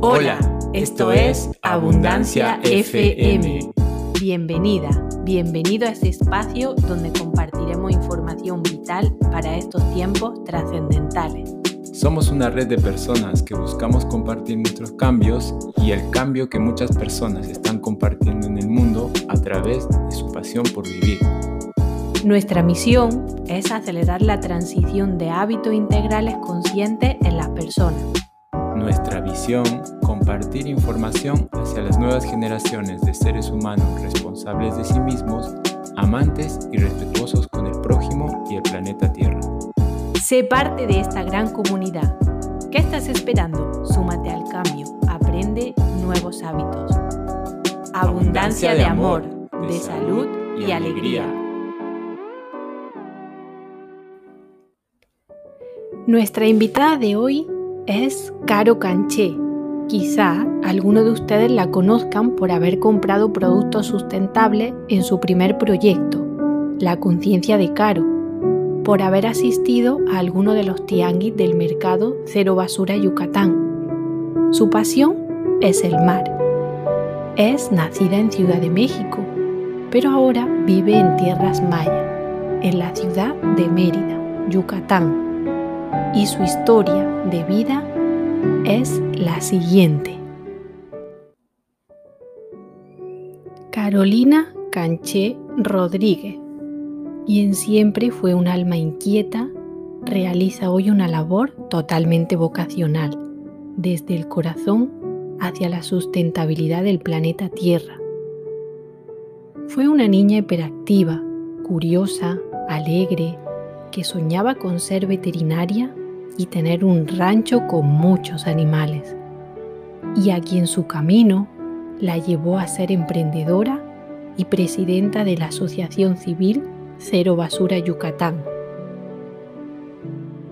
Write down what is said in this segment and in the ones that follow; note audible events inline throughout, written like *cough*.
Hola, esto es Abundancia FM. Bienvenida, bienvenido a este espacio donde compartiremos información vital para estos tiempos trascendentales. Somos una red de personas que buscamos compartir nuestros cambios y el cambio que muchas personas están compartiendo en el mundo a través de su pasión por vivir. Nuestra misión es acelerar la transición de hábitos integrales conscientes en las personas. Nuestra visión, compartir información hacia las nuevas generaciones de seres humanos responsables de sí mismos, amantes y respetuosos con el prójimo y el planeta Tierra. Sé parte de esta gran comunidad. ¿Qué estás esperando? Súmate al cambio, aprende nuevos hábitos. Abundancia de amor, de salud y alegría. Nuestra invitada de hoy es Caro Canché. Quizá algunos de ustedes la conozcan por haber comprado productos sustentables en su primer proyecto, La Conciencia de Caro, por haber asistido a alguno de los tianguis del mercado Cero Basura Yucatán. Su pasión es el mar. Es nacida en Ciudad de México, pero ahora vive en tierras mayas, en la ciudad de Mérida, Yucatán y su historia de vida es la siguiente. Carolina Canché Rodríguez, quien siempre fue un alma inquieta, realiza hoy una labor totalmente vocacional, desde el corazón hacia la sustentabilidad del planeta Tierra. Fue una niña hiperactiva, curiosa, alegre, que soñaba con ser veterinaria y tener un rancho con muchos animales, y a quien su camino la llevó a ser emprendedora y presidenta de la Asociación Civil Cero Basura Yucatán.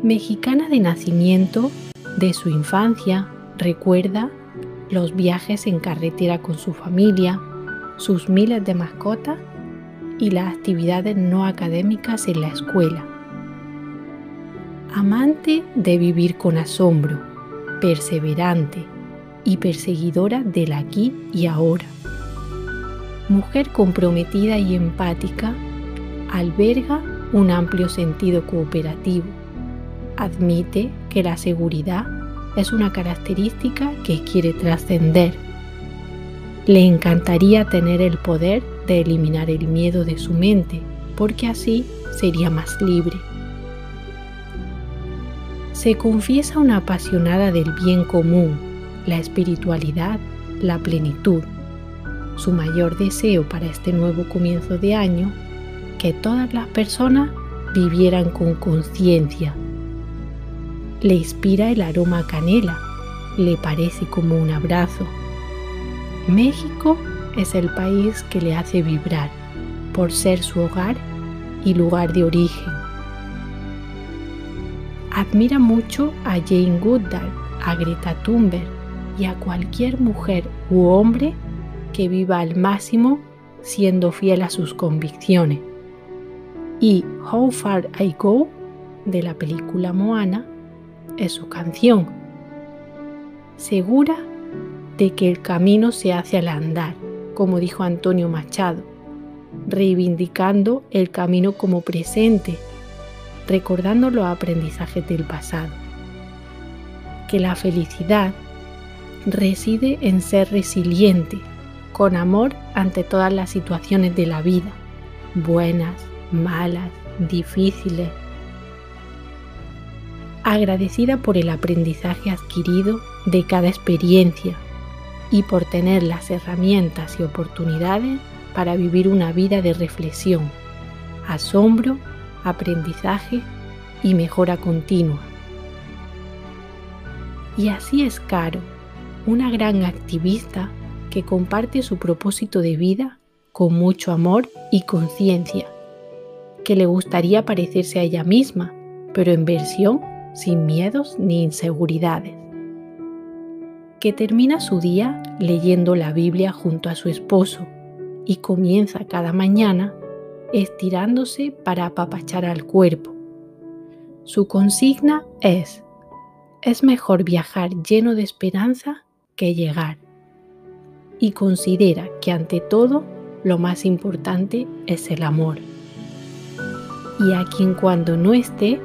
Mexicana de nacimiento, de su infancia recuerda los viajes en carretera con su familia, sus miles de mascotas y las actividades no académicas en la escuela amante de vivir con asombro, perseverante y perseguidora del aquí y ahora. Mujer comprometida y empática, alberga un amplio sentido cooperativo. Admite que la seguridad es una característica que quiere trascender. Le encantaría tener el poder de eliminar el miedo de su mente, porque así sería más libre se confiesa una apasionada del bien común, la espiritualidad, la plenitud. Su mayor deseo para este nuevo comienzo de año, que todas las personas vivieran con conciencia. Le inspira el aroma canela, le parece como un abrazo. México es el país que le hace vibrar por ser su hogar y lugar de origen Admira mucho a Jane Goodall, a Greta Thunberg y a cualquier mujer u hombre que viva al máximo siendo fiel a sus convicciones. Y How Far I Go, de la película Moana, es su canción. Segura de que el camino se hace al andar, como dijo Antonio Machado, reivindicando el camino como presente recordando los aprendizajes del pasado. Que la felicidad reside en ser resiliente, con amor ante todas las situaciones de la vida, buenas, malas, difíciles. Agradecida por el aprendizaje adquirido de cada experiencia y por tener las herramientas y oportunidades para vivir una vida de reflexión, asombro aprendizaje y mejora continua. Y así es Caro, una gran activista que comparte su propósito de vida con mucho amor y conciencia, que le gustaría parecerse a ella misma, pero en versión sin miedos ni inseguridades. Que termina su día leyendo la Biblia junto a su esposo y comienza cada mañana estirándose para apapachar al cuerpo. Su consigna es, es mejor viajar lleno de esperanza que llegar. Y considera que ante todo lo más importante es el amor. Y a quien cuando no esté,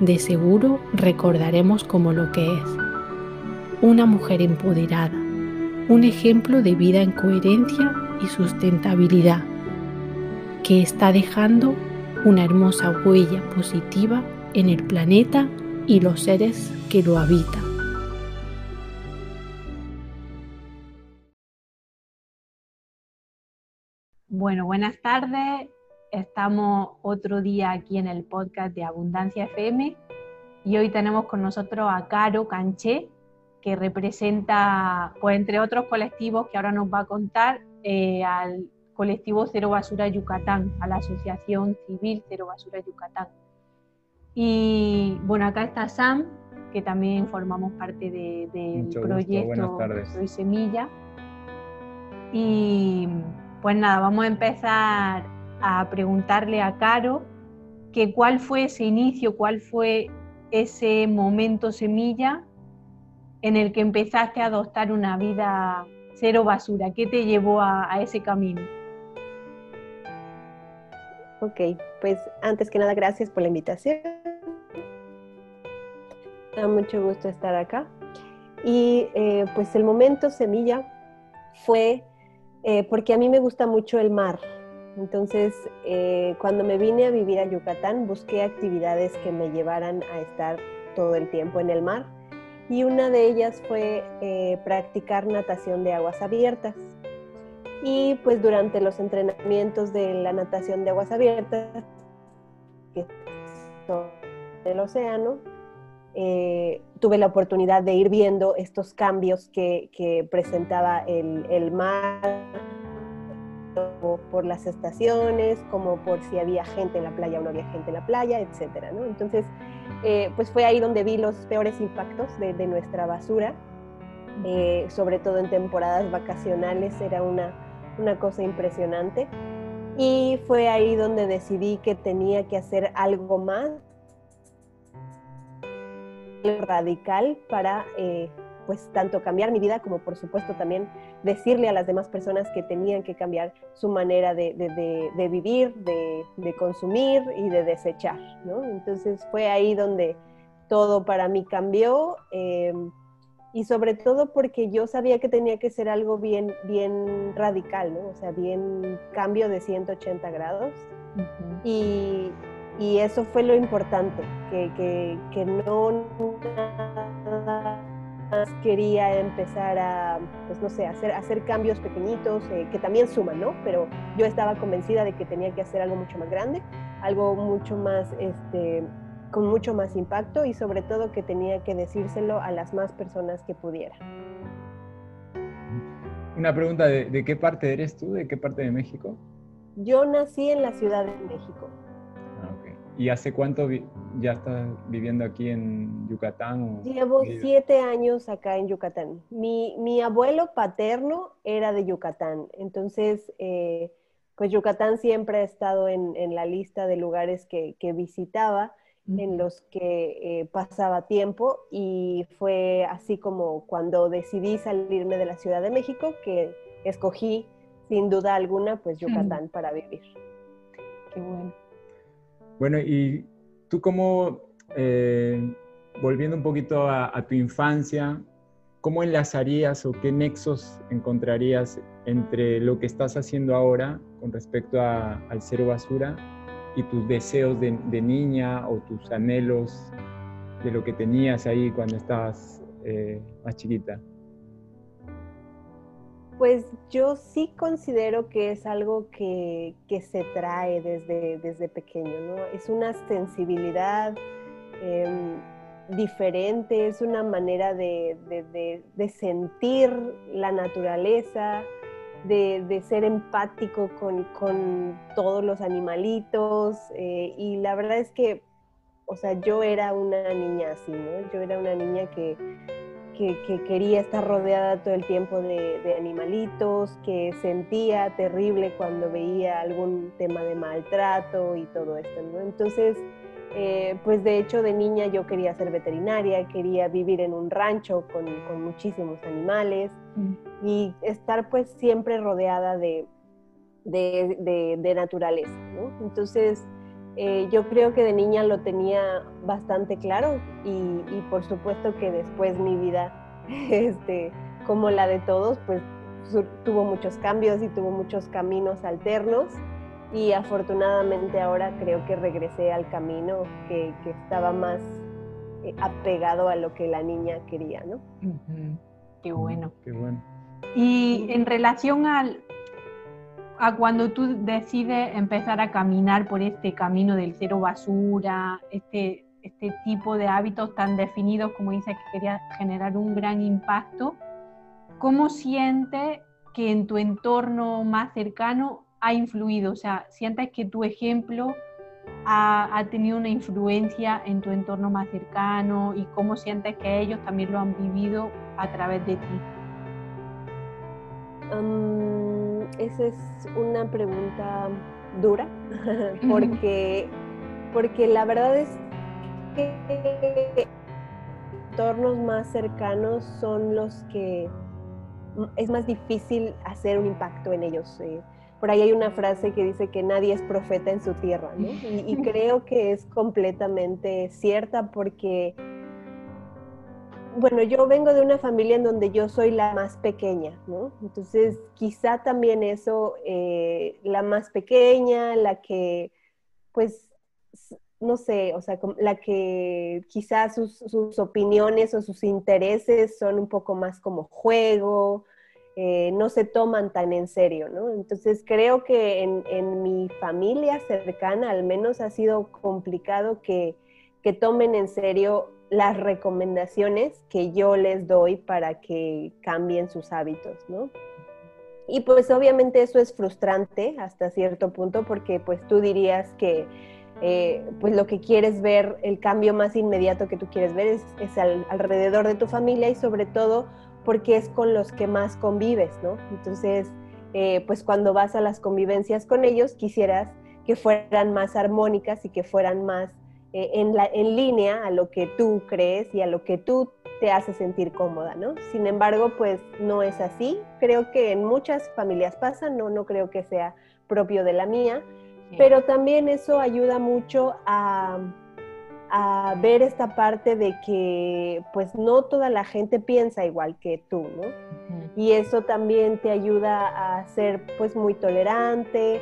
de seguro recordaremos como lo que es. Una mujer empoderada, un ejemplo de vida en coherencia y sustentabilidad, que está dejando una hermosa huella positiva en el planeta y los seres que lo habitan. Bueno, buenas tardes. Estamos otro día aquí en el podcast de Abundancia FM y hoy tenemos con nosotros a Caro Canché, que representa, pues entre otros colectivos que ahora nos va a contar, eh, al colectivo Cero Basura Yucatán, a la Asociación Civil Cero Basura Yucatán. Y bueno, acá está Sam, que también formamos parte del proyecto Soy Semilla. Y pues nada, vamos a empezar a preguntarle a Caro que cuál fue ese inicio, cuál fue ese momento semilla en el que empezaste a adoptar una vida cero basura. ¿Qué te llevó a ese camino? Ok, pues antes que nada, gracias por la invitación. Da mucho gusto estar acá. Y eh, pues el momento semilla fue eh, porque a mí me gusta mucho el mar. Entonces, eh, cuando me vine a vivir a Yucatán, busqué actividades que me llevaran a estar todo el tiempo en el mar. Y una de ellas fue practicar natación de aguas abiertas. Y pues durante los entrenamientos de la natación de aguas abiertas, que son del océano, eh, tuve la oportunidad de ir viendo estos cambios que, presentaba el, el, mar por las estaciones, como por si había gente en la playa o no había gente en la playa, etc. ¿no? Entonces, eh, pues fue ahí donde vi los peores impactos de, de nuestra basura, eh, sobre todo en temporadas vacacionales, era una una cosa impresionante. Y fue ahí donde decidí que tenía que hacer algo más radical para eh, pues tanto cambiar mi vida como por supuesto también decirle a las demás personas que tenían que cambiar su manera de, vivir, de, consumir y de desechar. Entonces fue ahí donde todo para mí cambió. Eh, y sobre todo porque yo sabía que tenía que ser algo bien, bien radical, ¿no? O sea, bien cambio de 180 grados. y, y, eso fue lo importante, que, que, que no nada más quería empezar a, pues no sé, hacer, hacer cambios pequeñitos eh, que también suman, ¿no? Pero yo estaba convencida de que tenía que hacer algo mucho más grande, algo mucho más, este, con mucho más impacto y sobre todo que tenía que decírselo a las más personas que pudiera. Una pregunta, ¿de, qué parte eres tú? ¿De qué parte de México? Yo nací en la Ciudad de México. Ah, ¿Y hace cuánto ya estás viviendo aquí en Yucatán? Llevo siete años acá en Yucatán. Mi, mi, abuelo paterno era de Yucatán, entonces eh, pues Yucatán siempre ha estado en, en la lista de lugares que, que visitaba en los que eh, pasaba tiempo y fue así como cuando decidí salirme de la Ciudad de México que escogí sin duda alguna pues Yucatán para vivir. Qué bueno. Bueno, y tú como, eh, volviendo un poquito a, tu infancia, ¿cómo enlazarías o qué nexos encontrarías entre lo que estás haciendo ahora con respecto al cero basura y tus deseos de, niña o tus anhelos de lo que tenías ahí cuando estabas eh, más chiquita? Pues yo sí considero que es algo que, se trae desde, desde pequeño, ¿no? Es una sensibilidad em, diferente, es una manera de, de sentir la naturaleza, de, ser empático con, todos los animalitos eh, y la verdad es que, o sea, yo era una niña así, ¿no? Yo era una niña que, quería estar rodeada todo el tiempo de, animalitos, que sentía terrible cuando veía algún tema de maltrato y todo esto, ¿no? Entonces, eh, pues de hecho de niña yo quería ser veterinaria, quería vivir en un rancho con, muchísimos animales mm. y estar pues siempre rodeada de, de, naturaleza. Entonces eh, yo creo que de niña lo tenía bastante claro y, por supuesto que después mi vida, *laughs* este, como la de todos, pues tuvo muchos cambios y tuvo muchos caminos alternos y afortunadamente ahora creo que regresé al camino que, estaba más eh, apegado a lo que la niña quería, ¿no? Qué bueno. Qué bueno. Y en relación al, a cuando tú decides empezar a caminar por este camino del cero basura, este, este tipo de hábitos tan definidos como dices que quería generar un gran impacto, ¿cómo sientes que en tu entorno más cercano ha influido? O sea, ¿sientes que tu ejemplo ha, tenido una influencia en tu entorno más cercano y cómo sientes que ellos también lo han vivido a través de ti? esa es una pregunta dura *laughs* porque, porque la verdad es que entornos más cercanos son los que es más difícil hacer un impacto en ellos. Eh, por ahí hay una frase que dice que nadie es profeta en su tierra, ¿no? *laughs* Y, creo que es completamente cierta porque, bueno, yo vengo de una familia en donde yo soy la más pequeña, ¿no? Entonces, quizá también eso, eh, la más pequeña, la que, pues, no sé, o sea, la que quizás sus, sus opiniones o sus intereses son un poco más como juego, eh, no se toman tan en serio, ¿no? Entonces creo que en, mi familia cercana al menos ha sido complicado que, tomen en serio las recomendaciones que yo les doy para que cambien sus hábitos, ¿no? Y pues obviamente eso es frustrante hasta cierto punto porque pues tú dirías que eh, pues lo que quieres ver, el cambio más inmediato que tú quieres ver es, alrededor de tu familia y sobre todo porque es con los que más convives, ¿no? Entonces, eh, pues cuando vas a las convivencias con ellos, quisieras que fueran más armónicas y que fueran más eh, en, la, en línea a lo que tú crees y a lo que tú te hace sentir cómoda, ¿no? Sin embargo, pues no es así. Creo que en muchas familias pasa, no, no creo que sea propio de la mía, pero también eso ayuda mucho a a ver esta parte de que pues no toda la gente piensa igual que tú, ¿no? Y eso también te ayuda a ser pues muy tolerante,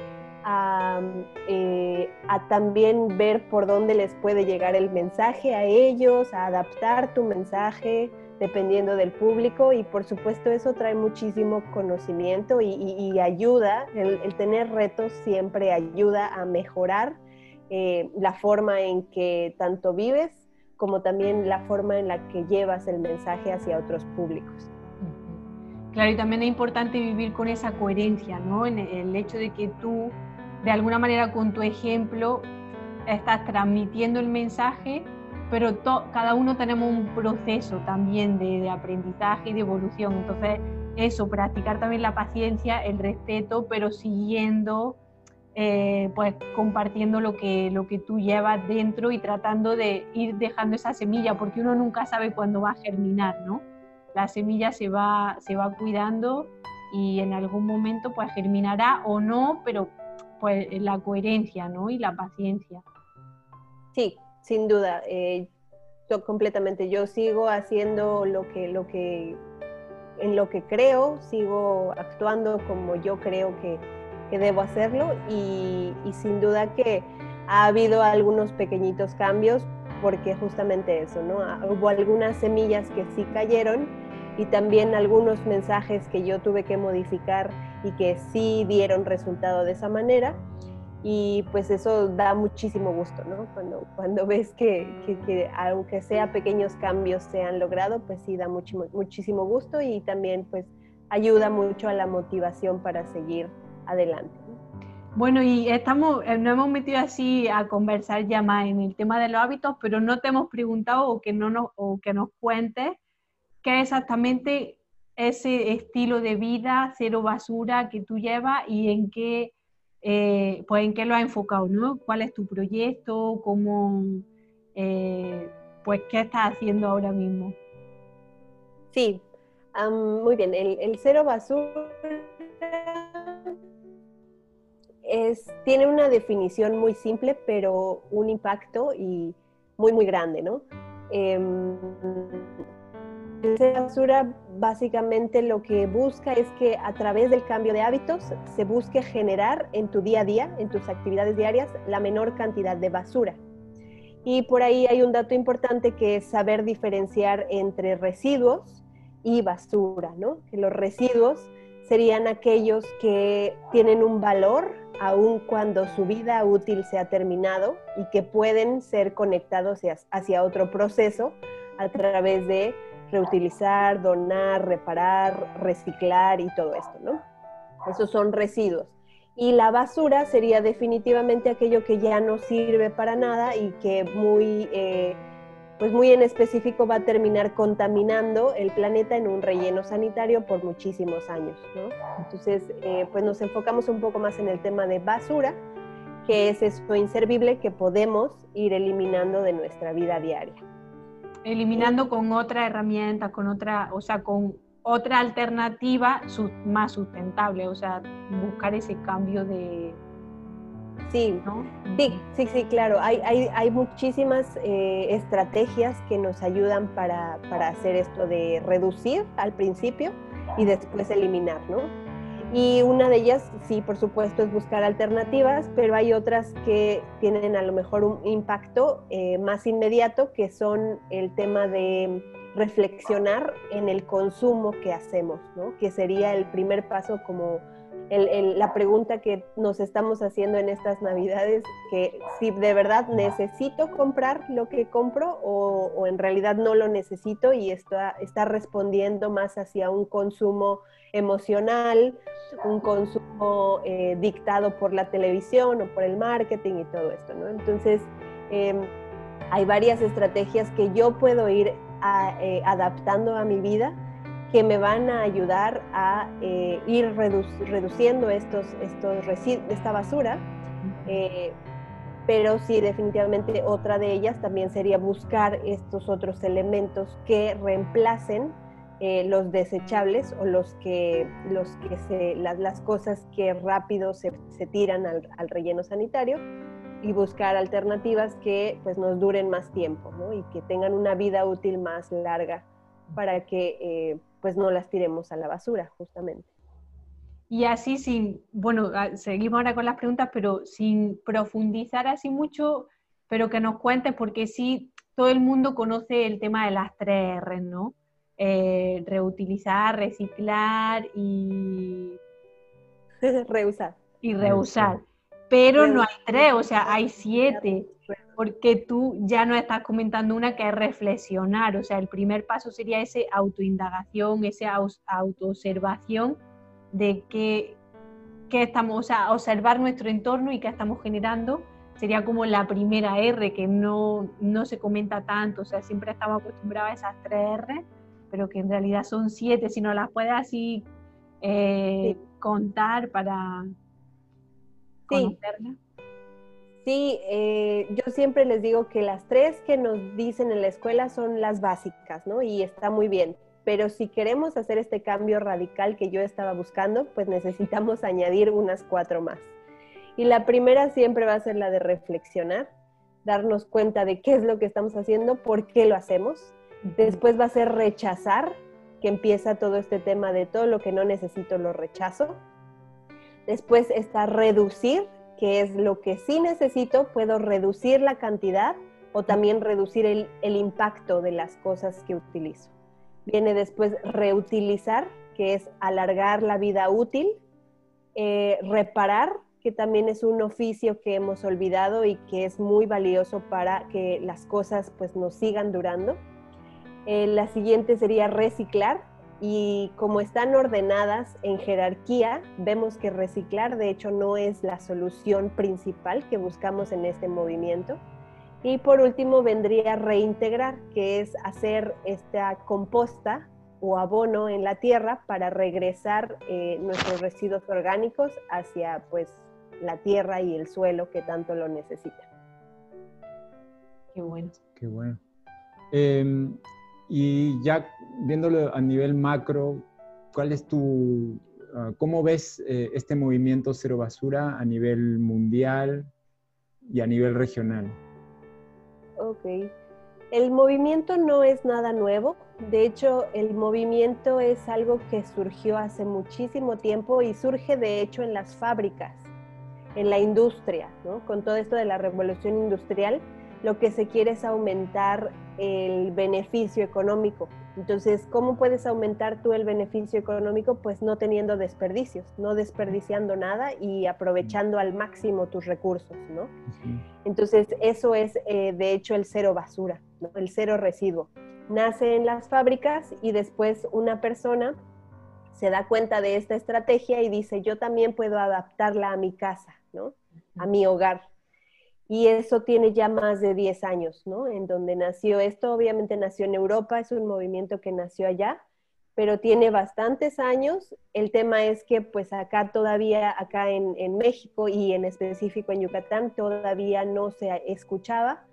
eh, a, también ver por dónde les puede llegar el mensaje a ellos, a adaptar tu mensaje dependiendo del público. Y por supuesto eso trae muchísimo conocimiento y, ayuda, el tener retos siempre ayuda a mejorar eh, la forma en que tanto vives como también la forma en la que llevas el mensaje hacia otros públicos. Claro, y también es importante vivir con esa coherencia, ¿no? En el hecho de que tú, de alguna manera, con tu ejemplo, estás transmitiendo el mensaje, pero cada uno tenemos un proceso también de, de aprendizaje y de evolución. Entonces, eso, practicar también la paciencia, el respeto, pero siguiendo eh, pues compartiendo lo que, lo que tú llevas dentro y tratando de ir dejando esa semilla, porque uno nunca sabe cuándo va a germinar, ¿no? La semilla se va, se va cuidando y en algún momento pues germinará o no, pero pues la coherencia, ¿no? Y la paciencia. Sí, sin duda. Eh, yo completamente. Yo sigo haciendo lo que, lo que, en lo que creo, sigo actuando como yo creo que, que debo hacerlo y, sin duda que ha habido algunos pequeñitos cambios porque justamente eso, ¿no? Ah, hubo algunas semillas que sí cayeron y también algunos mensajes que yo tuve que modificar y que sí dieron resultado de esa manera. Y pues eso da muchísimo gusto, ¿no? Cuando, cuando ves que, que, aunque sea pequeños cambios se han logrado, pues sí da muchísimo gusto y también pues ayuda mucho a la motivación para seguir adelante. Bueno, y estamos, eh, nos hemos metido así a conversar ya más en el tema de los hábitos, pero no te hemos preguntado o que, no nos, o que nos cuentes qué es exactamente ese estilo de vida, cero basura que tú llevas y en qué eh, pues en qué lo has enfocado, ¿no? ¿Cuál es tu proyecto? ¿Cómo, eh, pues qué estás haciendo ahora mismo? Sí, muy bien. El, cero basura es, tiene una definición muy simple, pero un impacto y muy, muy grande, ¿no? Cero basura básicamente lo que busca es que a través del cambio de hábitos se busque generar en tu día a día, en tus actividades diarias, la menor cantidad de basura. Y por ahí hay un dato importante que es saber diferenciar entre residuos y basura, ¿no? Que los residuos serían aquellos que tienen un valor aun cuando su vida útil se ha terminado y que pueden ser conectados hacia, otro proceso a través de reutilizar, donar, reparar, reciclar y todo esto, ¿no? Esos son residuos. Y la basura sería definitivamente aquello que ya no sirve para nada y que muy, eh, pues muy en específico va a terminar contaminando el planeta en un relleno sanitario por muchísimos años. ¿no? Entonces, eh, pues nos enfocamos un poco más en el tema de basura, que es eso inservible que podemos ir eliminando de nuestra vida diaria. Eliminando con otra herramienta, con otra, o sea, con otra alternativa más sustentable, o sea, buscar ese cambio de... Sí, sí, sí, sí, claro. Hay, hay, hay muchísimas eh, estrategias que nos ayudan para, para, hacer esto de reducir al principio y después eliminar, ¿no? Y una de ellas, sí, por supuesto, es buscar alternativas, pero hay otras que tienen a lo mejor un impacto eh, más inmediato, que son el tema de reflexionar en el consumo que hacemos, ¿no? que sería el primer paso como la pregunta que nos estamos haciendo en estas navidades, que si de verdad necesito comprar lo que compro o, en realidad no lo necesito y está, está respondiendo más hacia un consumo emocional, un consumo eh, dictado por la televisión o por el marketing y todo esto. ¿no? Entonces, em, hay varias estrategias que yo puedo ir eh, adaptando a mi vida que me van a ayudar a eh, ir reduciendo estos, estos esta basura. Eh, pero sí, definitivamente otra de ellas también sería buscar estos otros elementos que reemplacen los desechables o los que, los que se, las, cosas que rápido se, se tiran al, al, relleno sanitario y buscar alternativas que pues nos duren más tiempo ¿no? y que tengan una vida útil más larga para que eh, pues no las tiremos a la basura justamente. Y así sin, bueno, ah, seguimos ahora con las preguntas, pero sin profundizar así mucho, pero que nos cuentes, porque sí, todo el mundo conoce el tema de las tres R, ¿no? Eh, reutilizar, reciclar y... *laughs* reusar. Y reusar pero no hay tres, o sea, hay siete, porque tú ya no estás comentando una que es reflexionar, o sea, el primer paso sería ese autoindagación, esa autoobservación de que, estamos, o sea, observar nuestro entorno y qué estamos generando, sería como la primera R, que no, se comenta tanto, o sea, siempre estamos acostumbrados a esas tres R, pero que en realidad son siete, si no las puedes así eh, contar para, Sí. Eh, yo siempre les digo que las tres que nos dicen en la escuela son las básicas, ¿no? Y está muy bien. Pero si queremos hacer este cambio radical que yo estaba buscando, pues necesitamos *laughs* añadir unas cuatro más. Y la primera siempre va a ser la de reflexionar, darnos cuenta de qué es lo que estamos haciendo, por qué lo hacemos. Después va a ser rechazar, que empieza todo este tema de todo lo que no necesito lo rechazo. Después está reducir, que es lo que sí necesito, puedo reducir la cantidad o también reducir el, impacto de las cosas que utilizo. Viene después reutilizar, que es alargar la vida útil, eh, reparar, que también es un oficio que hemos olvidado y que es muy valioso para que las cosas pues nos sigan durando. Eh, la siguiente sería reciclar, y como están ordenadas en jerarquía, vemos que reciclar de hecho no es la solución principal que buscamos en este movimiento. Y por último vendría reintegrar, que es hacer esta composta o abono en la tierra para regresar eh, nuestros residuos orgánicos hacia pues la tierra y el suelo que tanto lo necesitan. Qué bueno. Qué bueno. Em, y ya viéndolo a nivel macro, ¿cuál es tu, ah, cómo ves eh, este movimiento cero basura a nivel mundial y a nivel regional? Ok. El movimiento no es nada nuevo. De hecho, el movimiento es algo que surgió hace muchísimo tiempo y surge de hecho en las fábricas, en la industria, ¿no? Con todo esto de la revolución industrial, lo que se quiere es aumentar el beneficio económico. Entonces, ¿cómo puedes aumentar tú el beneficio económico? Pues no teniendo desperdicios, no desperdiciando nada y aprovechando al máximo tus recursos, ¿no? Entonces, eso es eh, de hecho el cero basura, ¿no? el cero residuo. Nace en las fábricas y después una persona se da cuenta de esta estrategia y dice, yo también puedo adaptarla a mi casa, ¿no? A mi hogar y eso tiene ya más de 10 años, ¿no? En donde nació esto, obviamente nació en Europa, es un movimiento que nació allá, pero tiene bastantes años. El tema es que pues acá todavía, acá en, en México y en específico en Yucatán, todavía no se escuchaba,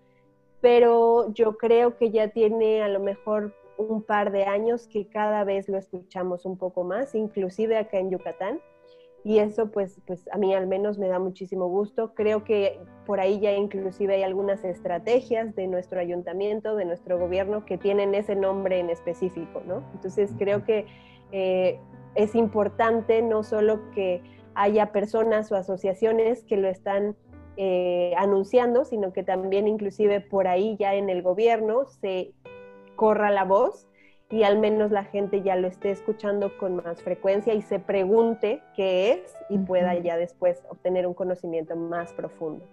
pero yo creo que ya tiene a lo mejor un par de años que cada vez lo escuchamos un poco más, inclusive acá en Yucatán y eso pues, pues a mí al menos me da muchísimo gusto. Creo que por ahí ya inclusive hay algunas estrategias de nuestro ayuntamiento, de nuestro gobierno, que tienen ese nombre en específico, ¿no? Entonces creo que eh, es importante no solo que haya personas o asociaciones que lo están eh, anunciando, sino que también inclusive por ahí ya en el gobierno se corra la voz y al menos la gente ya lo esté escuchando con más frecuencia y se pregunte qué es y pueda ya después obtener un conocimiento más profundo.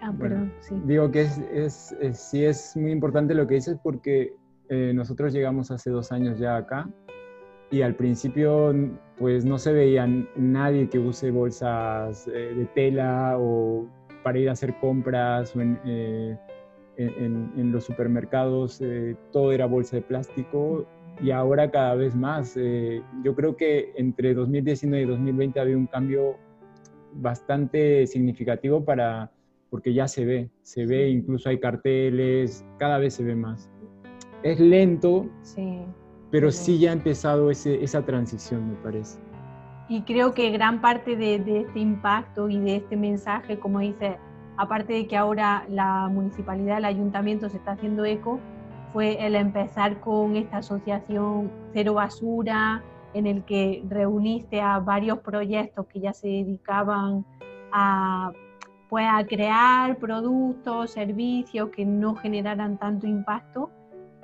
Ah, digo que es, sí es muy importante lo que dices porque eh, nosotros llegamos hace dos años ya acá y al principio pues no se veía nadie que use bolsas eh, de tela o para ir a hacer compras o en, eh, en, los supermercados eh, todo era bolsa de plástico y ahora cada vez más. Eh, yo creo que entre 2019 y 2020 ha habido un cambio bastante significativo para, porque ya se ve, se ve, incluso hay carteles, cada vez se ve más. Es lento, pero sí ya ha empezado esa transición, me parece. Y creo que gran parte de, de este impacto y de este mensaje, como dice aparte de que ahora la municipalidad, el ayuntamiento se está haciendo eco, fue el empezar con esta asociación Cero Basura, en el que reuniste a varios proyectos que ya se dedicaban a, pues, crear productos, servicios que no generaran tanto impacto.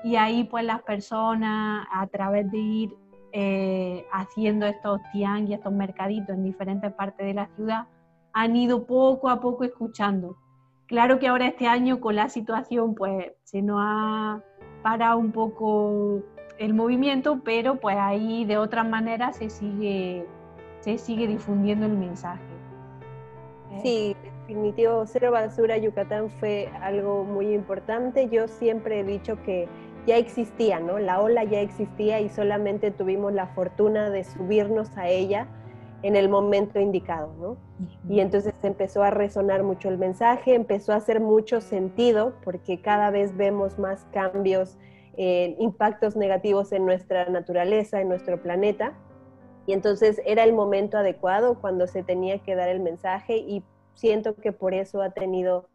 Y ahí pues las personas a través de ir eh, haciendo estos tiang y estos mercaditos en diferentes partes de la ciudad, han ido poco a poco escuchando. Claro que ahora este año con la situación pues se nos ha parado un poco el movimiento, pero pues ahí de otra manera se sigue, se sigue difundiendo el mensaje. ¿Eh? Sí, definitivo, Cero Basura Yucatán fue algo muy importante. Yo siempre he dicho que ya existía, ¿no? La ola ya existía y solamente tuvimos la fortuna de subirnos a ella en el momento indicado, ¿no? Y entonces empezó a resonar mucho el mensaje, empezó a hacer mucho sentido, porque cada vez vemos más cambios, eh, impactos negativos en nuestra naturaleza, en nuestro planeta, y entonces era el momento adecuado cuando se tenía que dar el mensaje y siento que por eso ha tenido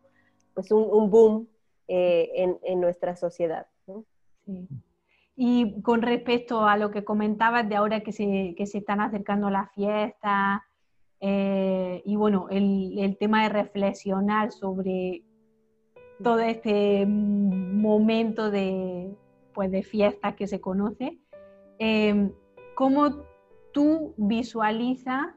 pues un, boom eh, en, en, nuestra sociedad. ¿no? Sí. Y con respecto a lo que comentabas de ahora que se, que se están acercando las fiestas, eh, y bueno, el, el, tema de reflexionar sobre todo este momento de, pues, de fiestas que se conoce, eh, ¿cómo tú visualizas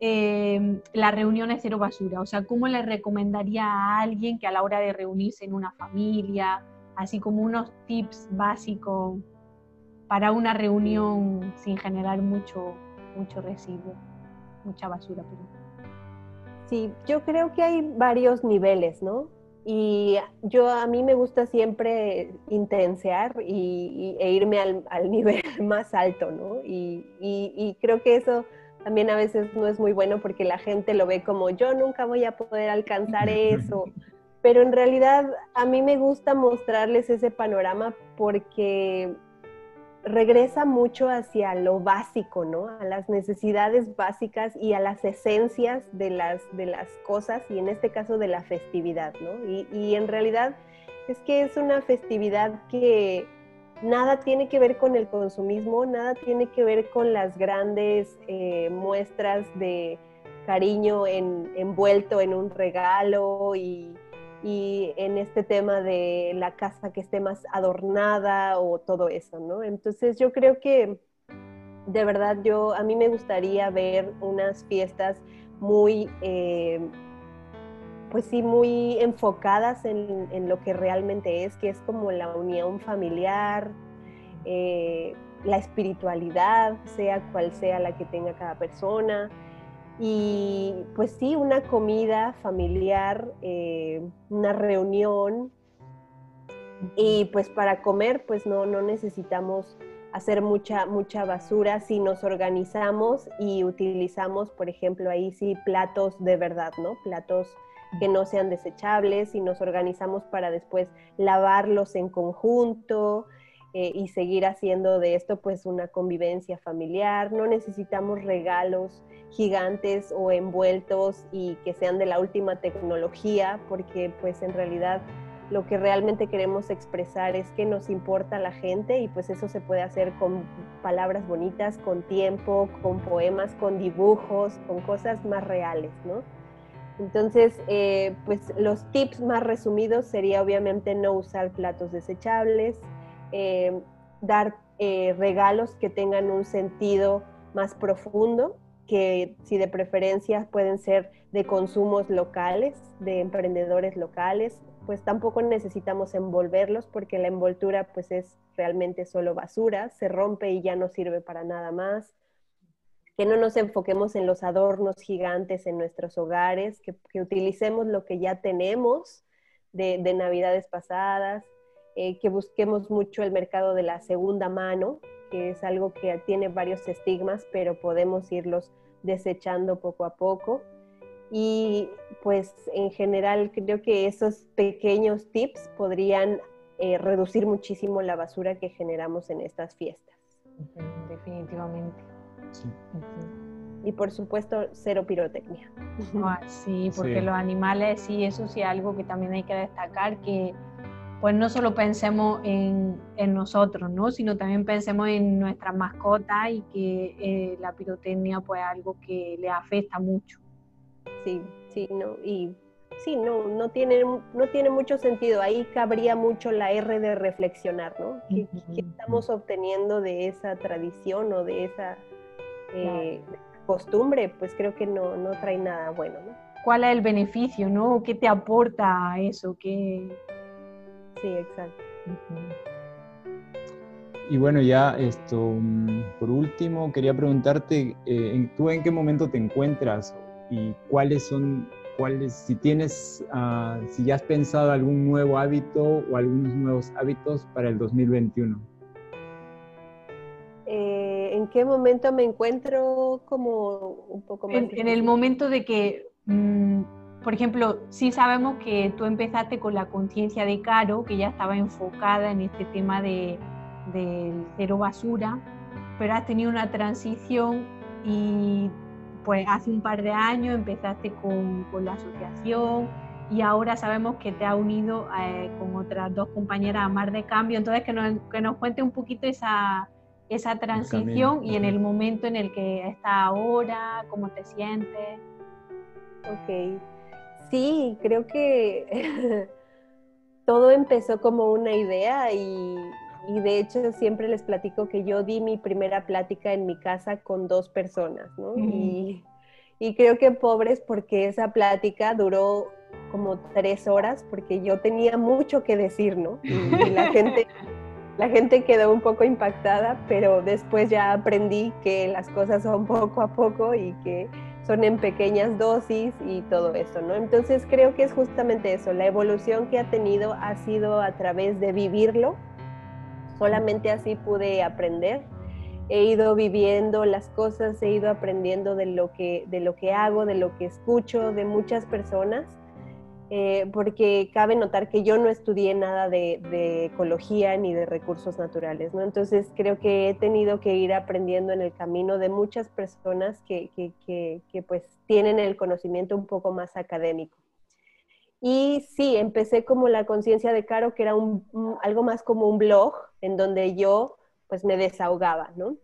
eh, las reuniones cero basura? O sea, ¿cómo le recomendaría a alguien que a la hora de reunirse en una familia, así como unos tips básicos para una reunión sin generar mucho, mucho residuo, mucha basura. Sí, yo creo que hay varios niveles, ¿no? Y yo a mí me gusta siempre intensear y, e irme al, nivel *laughs* más alto, ¿no? Y, y, creo que eso también a veces no es muy bueno porque la gente lo ve como yo nunca voy a poder alcanzar *laughs* eso, pero en realidad a mí me gusta mostrarles ese panorama porque regresa mucho hacia lo básico, ¿no? A las necesidades básicas y a las esencias de las, de las cosas y en este caso de la festividad, ¿no? Y, en realidad es que es una festividad que nada tiene que ver con el consumismo, nada tiene que ver con las grandes eh, muestras de cariño envuelto en un regalo y, en este tema de la casa que esté más adornada o todo eso, ¿no? Entonces yo creo que de verdad yo, a mí me gustaría ver unas fiestas muy... Eh, pues sí, muy enfocadas en, lo que realmente es, que es como la unión familiar, eh, la espiritualidad, sea cual sea la que tenga cada persona. Y pues sí, una comida familiar, eh, una reunión. Y pues para comer, pues no, no necesitamos hacer mucha, mucha basura si nos organizamos y utilizamos, por ejemplo, ahí sí platos de verdad, ¿no? Platos que no sean desechables y nos organizamos para después lavarlos en conjunto eh, y seguir haciendo de esto pues una convivencia familiar. No necesitamos regalos gigantes o envueltos y que sean de la última tecnología porque pues en realidad lo que realmente queremos expresar es que nos importa la gente y pues eso se puede hacer con palabras bonitas, con tiempo, con poemas, con dibujos, con cosas más reales, ¿no? Entonces, eh, pues los tips más resumidos sería obviamente no usar platos desechables, eh, dar eh, regalos que tengan un sentido más profundo, que si de preferencia pueden ser de consumos locales, de emprendedores locales, pues tampoco necesitamos envolverlos porque la envoltura pues es realmente solo basura, se rompe y ya no sirve para nada más. Que no nos enfoquemos en los adornos gigantes en nuestros hogares, que, utilicemos lo que ya tenemos de, navidades pasadas, eh, que busquemos mucho el mercado de la segunda mano, que es algo que tiene varios estigmas, pero podemos irlos desechando poco a poco. Y pues en general creo que esos pequeños tips podrían eh, reducir muchísimo la basura que generamos en estas fiestas. Definitivamente. Y por supuesto, cero pirotecnia. sí, porque los animales, sí, eso sí algo que también hay que destacar, que pues no solo pensemos en, en nosotros, ¿no? sino también pensemos en nuestras mascotas y que eh, la pirotecnia pues es algo que le afecta mucho. Sí, sí, no, y sí, no, no tiene, no tiene mucho sentido. Ahí cabría mucho la R de reflexionar, ¿no? ¿Qué, ¿Qué, estamos obteniendo de esa tradición o de esa eh, costumbre, pues creo que no, no, trae nada bueno. ¿no? ¿Cuál es el beneficio, no? ¿Qué te aporta eso? ¿Qué... Sí, exacto. Y bueno, ya esto, mm, por último, quería preguntarte, eh, ¿tú en qué momento te encuentras y cuáles son, cuáles, si tienes, ah, si ya has pensado algún nuevo hábito o algunos nuevos hábitos para el 2021? en qué momento me encuentro como un poco más... En, el momento de que, mm, por ejemplo, sí sabemos que tú empezaste con la conciencia de Caro, que ya estaba enfocada en este tema de, del cero basura, pero has tenido una transición y pues hace un par de años empezaste con, con la asociación y ahora sabemos que te ha unido eh, con otras dos compañeras a Mar de Cambio, entonces que nos, que nos cuente un poquito esa esa transición y en el momento en el que está ahora, cómo te sientes. Ok, sí, creo que *laughs* todo empezó como una idea y, de hecho siempre les platico que yo di mi primera plática en mi casa con dos personas, ¿no? y, creo que pobres porque esa plática duró como tres horas porque yo tenía mucho que decir, ¿no? y la *laughs* gente la gente quedó un poco impactada, pero después ya aprendí que las cosas son poco a poco y que son en pequeñas dosis y todo eso, ¿no? Entonces creo que es justamente eso, la evolución que ha tenido ha sido a través de vivirlo, solamente así pude aprender. He ido viviendo las cosas, he ido aprendiendo de lo que, de lo que hago, de lo que escucho de muchas personas, eh, porque cabe notar que yo no estudié nada de, ecología ni de recursos naturales, ¿no? Entonces creo que he tenido que ir aprendiendo en el camino de muchas personas que, que, que pues tienen el conocimiento un poco más académico. Y sí, empecé como la conciencia de Caro, que era un, algo más como un blog en donde yo pues me desahogaba, ¿no?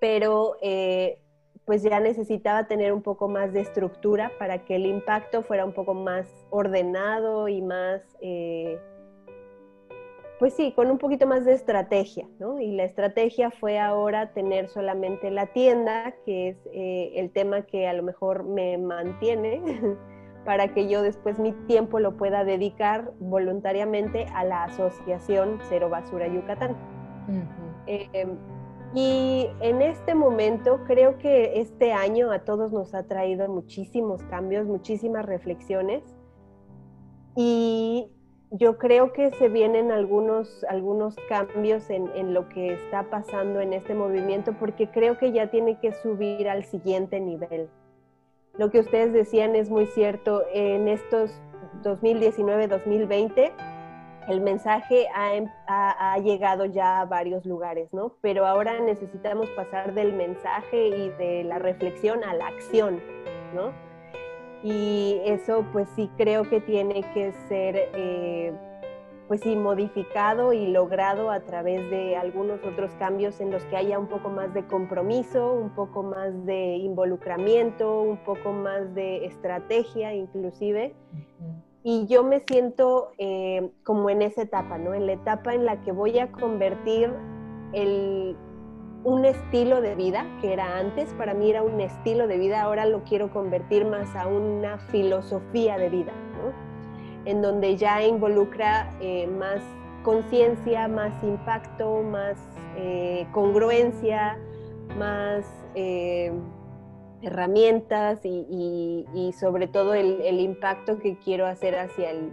Pero eh, pues ya necesitaba tener un poco más de estructura para que el impacto fuera un poco más ordenado y más, eh, pues sí, con un poquito más de estrategia, ¿no? Y la estrategia fue ahora tener solamente la tienda, que es eh, el tema que a lo mejor me mantiene. *laughs* para que yo después mi tiempo lo pueda dedicar voluntariamente a la asociación Cero Basura Yucatán. Em, y en este momento creo que este año a todos nos ha traído muchísimos cambios, muchísimas reflexiones y yo creo que se vienen algunos, algunos cambios en, en, lo que está pasando en este movimiento porque creo que ya tiene que subir al siguiente nivel lo que ustedes decían es muy cierto. En estos 2019-2020, el mensaje em, ha, llegado ya a varios lugares, ¿no? Pero ahora necesitamos pasar del mensaje y de la reflexión a la acción, ¿no? Y eso pues sí creo que tiene que ser eh, pues sí, modificado y logrado a través de algunos otros cambios en los que haya un poco más de compromiso, un poco más de involucramiento, un poco más de estrategia inclusive. Y yo me siento eh, como en esa etapa, ¿no? En la etapa en la que voy a convertir el, un estilo de vida, que era antes, para mí era un estilo de vida, ahora lo quiero convertir más a una filosofía de vida, ¿no? en donde ya involucra eh, más conciencia, más impacto, más eh, congruencia, más herramientas y, sobre todo el, impacto que quiero hacer hacia el,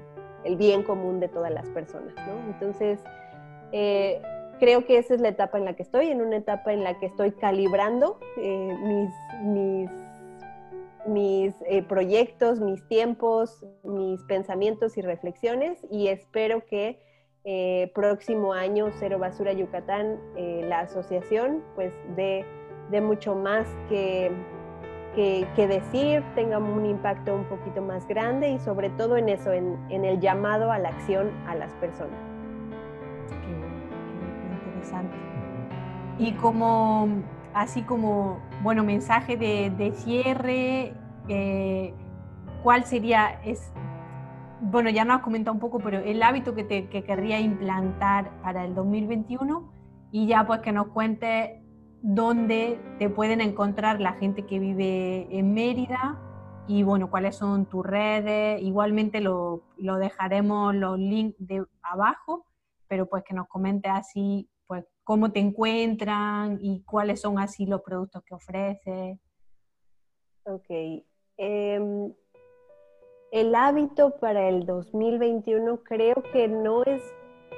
bien común de todas las personas. Entonces, creo que esa es la etapa en la que estoy, en una etapa en la que estoy calibrando mis, mis mis eh, proyectos, mis tiempos, mis pensamientos y reflexiones y espero que eh, próximo año Cero Basura Yucatán, eh, la asociación, pues dé de, mucho más que, que, decir, tenga un impacto un poquito más grande y sobre todo en eso, en, en el llamado a la acción a las personas. Qué, interesante. Y como así como, bueno, mensaje de, de cierre, eh, ¿cuál sería, es, bueno, ya nos has comentado un poco, pero el hábito que, te, que querría implantar para el 2021 y ya pues que nos cuentes dónde te pueden encontrar la gente que vive en Mérida y bueno, cuáles son tus redes. Igualmente lo, lo dejaremos los links de abajo, pero pues que nos comentes así cómo te encuentran y cuáles son así los productos que ofreces. Ok. Em, el hábito para el 2021 creo que no es,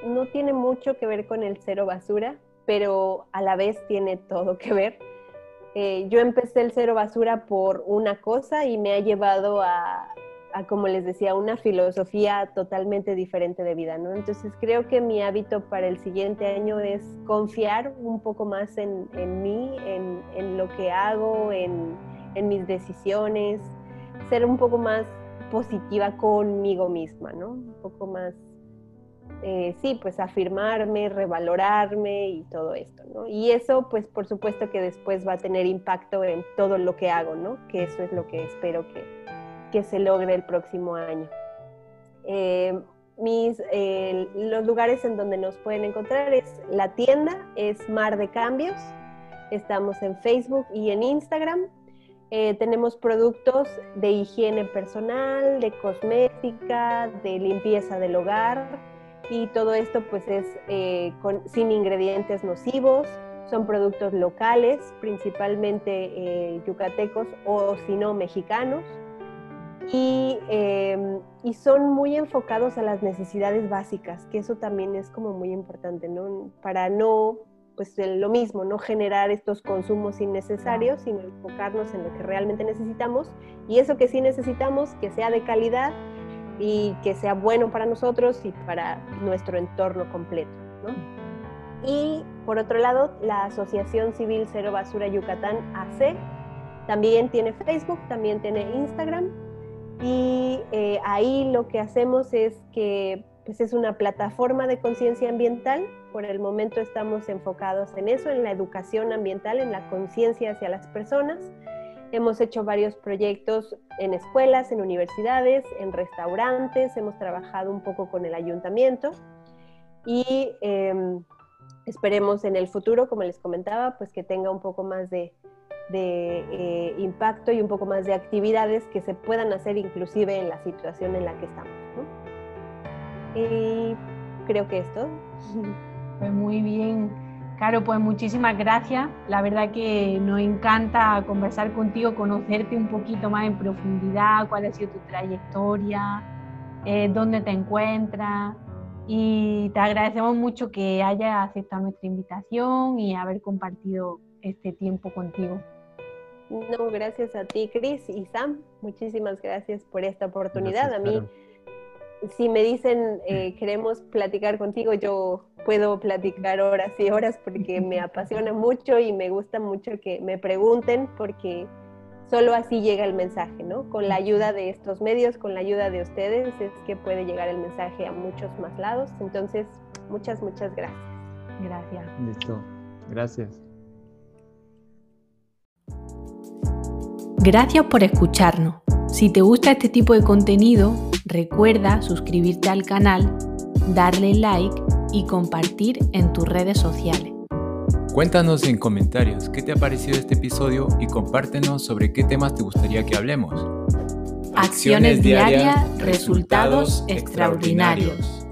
no tiene mucho que ver con el cero basura, pero a la vez tiene todo que ver. Eh, yo empecé el cero basura por una cosa y me ha llevado a, como les decía, una filosofía totalmente diferente de vida, ¿no? Entonces creo que mi hábito para el siguiente año es confiar un poco más en, mí, en, lo que hago, en, mis decisiones, ser un poco más positiva conmigo misma, ¿no? Un poco más, eh, sí, pues afirmarme, revalorarme y todo esto, ¿no? Y eso, pues por supuesto que después va a tener impacto en todo lo que hago, ¿no? Que eso es lo que espero que que se logre el próximo año. Eh, mis, los lugares en donde nos pueden encontrar es la tienda, es Mar de Cambios. Estamos en Facebook y en Instagram. Eh, tenemos productos de higiene personal, de cosmética, de limpieza del hogar y todo esto pues es sin ingredientes nocivos. Son productos locales, principalmente yucatecos o si no mexicanos Em, y, son muy enfocados a las necesidades básicas, que eso también es como muy importante, ¿no? Para no pues lo mismo, no generar estos consumos innecesarios, sino enfocarnos en lo que realmente necesitamos y eso que sí necesitamos, que sea de calidad y que sea bueno para nosotros y para nuestro entorno completo. Y por otro lado, la Asociación Civil Cero Basura Yucatán AC también tiene Facebook, también tiene Instagram y eh, ahí lo que hacemos es que pues es una plataforma de conciencia ambiental. Por el momento estamos enfocados en eso, en la educación ambiental, en la conciencia hacia las personas. Hemos hecho varios proyectos en escuelas, en universidades, en restaurantes, hemos trabajado un poco con el ayuntamiento y em, esperemos en el futuro, como les comentaba, pues que tenga un poco más de, eh, impacto y un poco más de actividades que se puedan hacer inclusive en la situación en la que estamos. Y creo que esto. Pues muy bien. Caro, pues muchísimas gracias. La verdad que nos encanta conversar contigo, conocerte un poquito más en profundidad, cuál ha sido tu trayectoria, eh, dónde te encuentras. Y te agradecemos mucho que hayas aceptado nuestra invitación y haber compartido este tiempo contigo. No, gracias a ti, Cris y Sam. Muchísimas gracias por esta oportunidad. a mí si me dicen eh, queremos platicar contigo, yo puedo platicar horas y horas porque *laughs* me apasiona mucho y me gusta mucho que me pregunten porque solo así llega el mensaje, ¿no? Con la ayuda de estos medios, con la ayuda de ustedes, es que puede llegar el mensaje a muchos más lados. Entonces, muchas, muchas gracias. Gracias. Listo. Gracias. Gracias por escucharnos. Si te gusta este tipo de contenido, recuerda suscribirte al canal, darle like y compartir en tus redes sociales. Cuéntanos en comentarios qué te ha parecido este episodio y compártenos sobre qué temas te gustaría que hablemos. Acciones diarias, resultados extraordinarios.